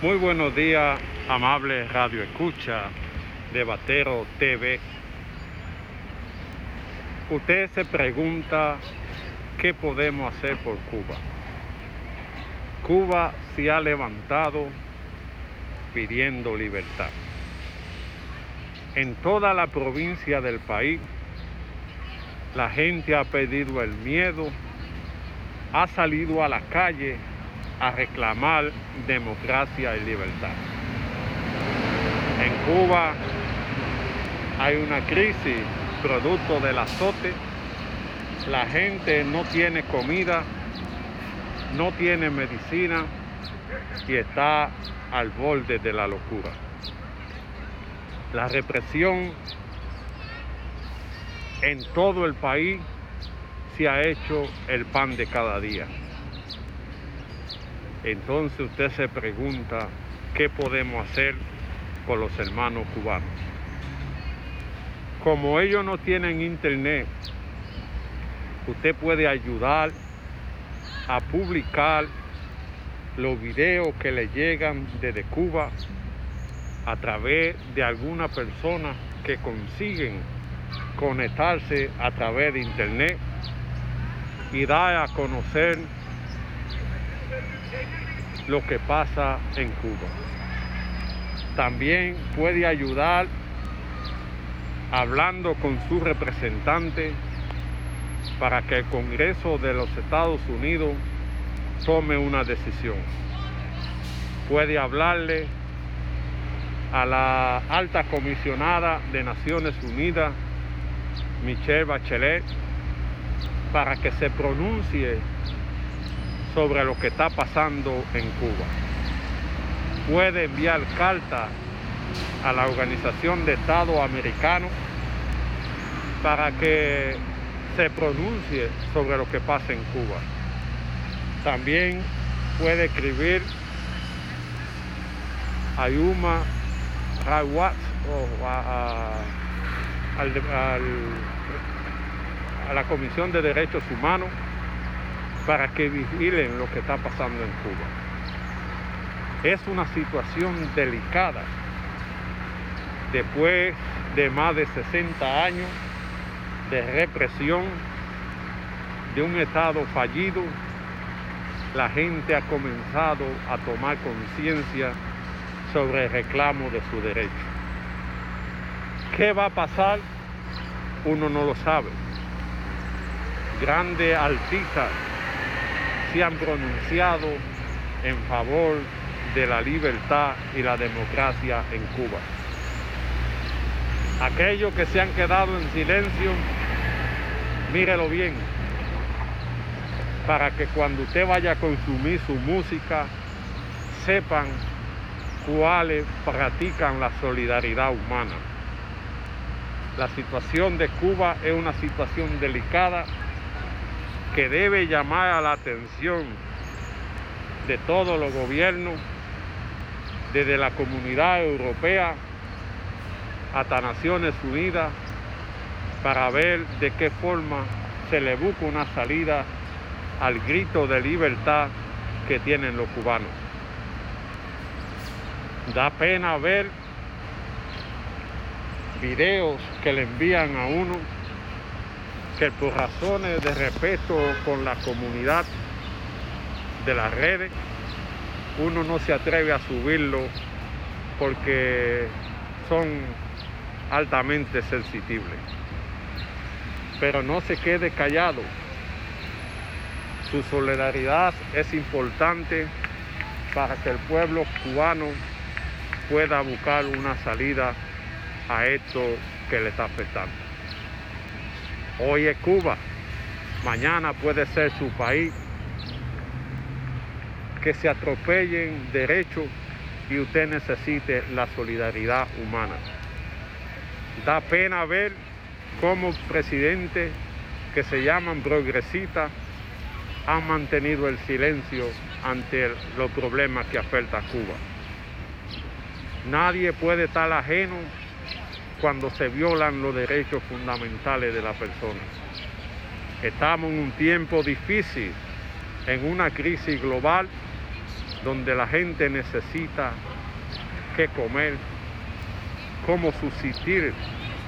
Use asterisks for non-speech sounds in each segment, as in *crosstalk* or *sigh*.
Muy buenos días, amable Radio Escucha de Batero TV. Usted se pregunta qué podemos hacer por Cuba. Cuba se ha levantado pidiendo libertad. En toda la provincia del país, la gente ha perdido el miedo, ha salido a la calle a reclamar democracia y libertad. En Cuba hay una crisis producto del azote, la gente no tiene comida, no tiene medicina y está al borde de la locura. La represión en todo el país se ha hecho el pan de cada día. Entonces usted se pregunta, ¿qué podemos hacer con los hermanos cubanos? Como ellos no tienen internet, usted puede ayudar a publicar los videos que le llegan desde Cuba a través de alguna persona que consiguen conectarse a través de internet y dar a conocer lo que pasa en Cuba. También puede ayudar hablando con su representante para que el Congreso de los Estados Unidos tome una decisión. Puede hablarle a la alta comisionada de Naciones Unidas, Michelle Bachelet, para que se pronuncie sobre lo que está pasando en Cuba. Puede enviar carta a la Organización de Estados Americanos para que se pronuncie sobre lo que pasa en Cuba. También puede escribir a Yuma o a la Comisión de Derechos Humanos para que vigilen lo que está pasando en Cuba. Es una situación delicada. Después de más de 60 años de represión, de un Estado fallido, la gente ha comenzado a tomar conciencia sobre el reclamo de su derecho. ¿Qué va a pasar? Uno no lo sabe. Grandes artistas se han pronunciado en favor de la libertad y la democracia en Cuba. Aquellos que se han quedado en silencio, mírelo bien, para que cuando usted vaya a consumir su música, sepan cuáles practican la solidaridad humana. La situación de Cuba es una situación delicada que debe llamar a la atención de todos los gobiernos, desde la comunidad europea hasta Naciones Unidas, para ver de qué forma se le busca una salida al grito de libertad que tienen los cubanos. Da pena ver videos que le envían a uno que por razones de respeto con la comunidad de las redes, uno no se atreve a subirlo porque son altamente sensibles. Pero no se quede callado. Su solidaridad es importante para que el pueblo cubano pueda buscar una salida a esto que le está afectando. Hoy es Cuba, mañana puede ser su país. Que se atropellen derechos y usted necesite la solidaridad humana. Da pena ver cómo presidentes que se llaman progresistas han mantenido el silencio ante los problemas que afectan a Cuba. Nadie puede estar ajeno cuando se violan los derechos fundamentales de la persona. Estamos en un tiempo difícil, en una crisis global donde la gente necesita qué comer, cómo subsistir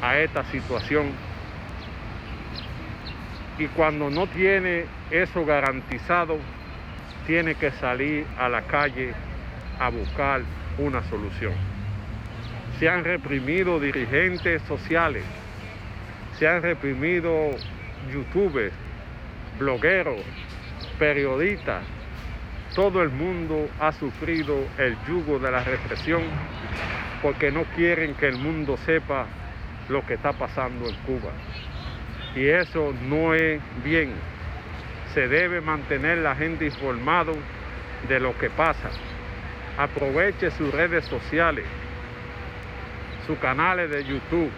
a esta situación. Y cuando no tiene eso garantizado, tiene que salir a la calle a buscar una solución. Se han reprimido dirigentes sociales, se han reprimido youtubers, blogueros, periodistas, todo el mundo ha sufrido el yugo de la represión porque no quieren que el mundo sepa lo que está pasando en Cuba. Y eso no es bien. Se debe mantener la gente informado de lo que pasa. Aproveche sus redes sociales, sus canales de YouTube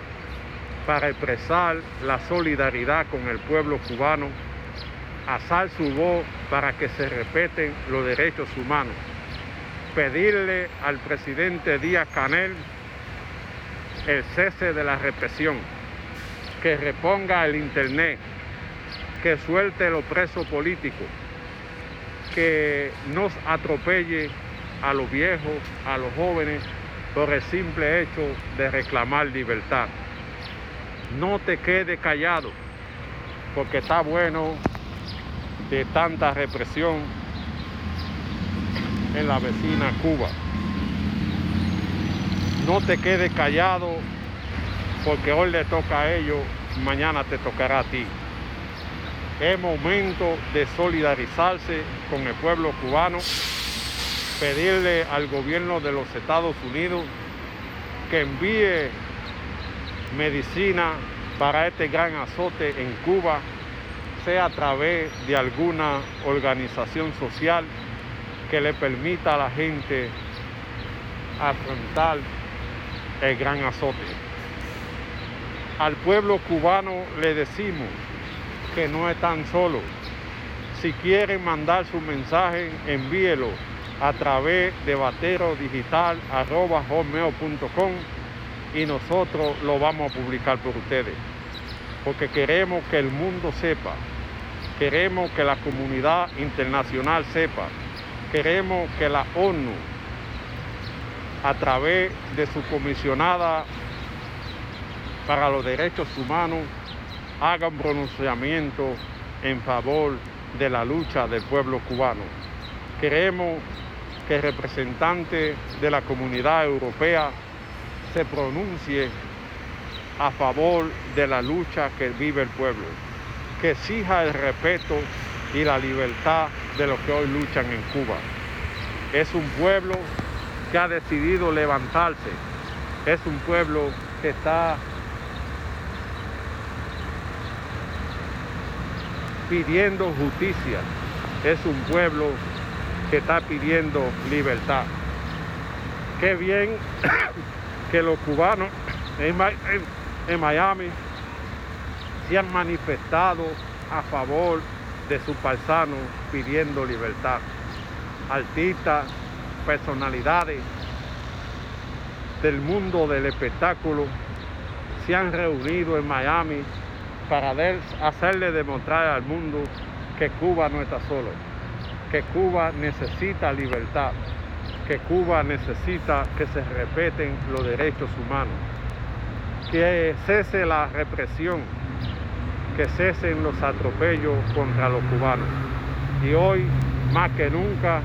para expresar la solidaridad con el pueblo cubano alzar su voz para que se respeten los derechos humanos, pedirle al presidente Díaz Canel el cese de la represión, que reponga el Internet, que suelte los presos políticos, que nos atropelle a los viejos, a los jóvenes, por el simple hecho de reclamar libertad. No te quedes callado, porque está bueno de tanta represión en la vecina Cuba. No te quedes callado porque hoy le toca a ellos, mañana te tocará a ti. Es momento de solidarizarse con el pueblo cubano, pedirle al gobierno de los Estados Unidos que envíe medicina para este gran azote en Cuba sea a través de alguna organización social que le permita a la gente afrontar el gran azote. Al pueblo cubano le decimos que no están solos. Si quieren mandar su mensaje, envíelo a través de baterodigital.com y nosotros lo vamos a publicar por ustedes. Porque queremos que el mundo sepa Queremos que la comunidad internacional sepa, queremos que la ONU, a través de su comisionada para los derechos humanos, haga un pronunciamiento en favor de la lucha del pueblo cubano. Queremos que el representante de la comunidad europea se pronuncie a favor de la lucha que vive el pueblo que exija el respeto y la libertad de los que hoy luchan en Cuba. Es un pueblo que ha decidido levantarse, es un pueblo que está pidiendo justicia, es un pueblo que está pidiendo libertad. Qué bien *coughs* que los cubanos en, Miami se han manifestado a favor de su paisano pidiendo libertad. Artistas, personalidades del mundo del espectáculo se han reunido en Miami para hacerle demostrar al mundo que Cuba no está solo, que Cuba necesita libertad, que Cuba necesita que se respeten los derechos humanos, que cese la represión que cesen los atropellos contra los cubanos. Y hoy, más que nunca,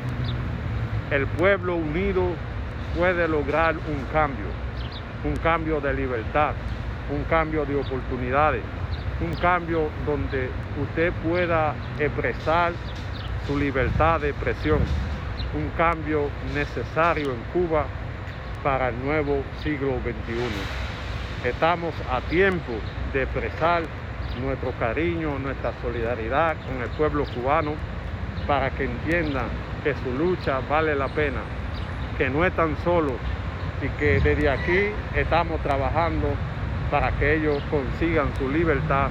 el pueblo unido puede lograr un cambio, un cambio de libertad, un cambio de oportunidades, un cambio donde usted pueda expresar su libertad de expresión, un cambio necesario en Cuba para el nuevo siglo XXI. Estamos a tiempo de expresar nuestro cariño, nuestra solidaridad con el pueblo cubano para que entiendan que su lucha vale la pena, que no están solos y que desde aquí estamos trabajando para que ellos consigan su libertad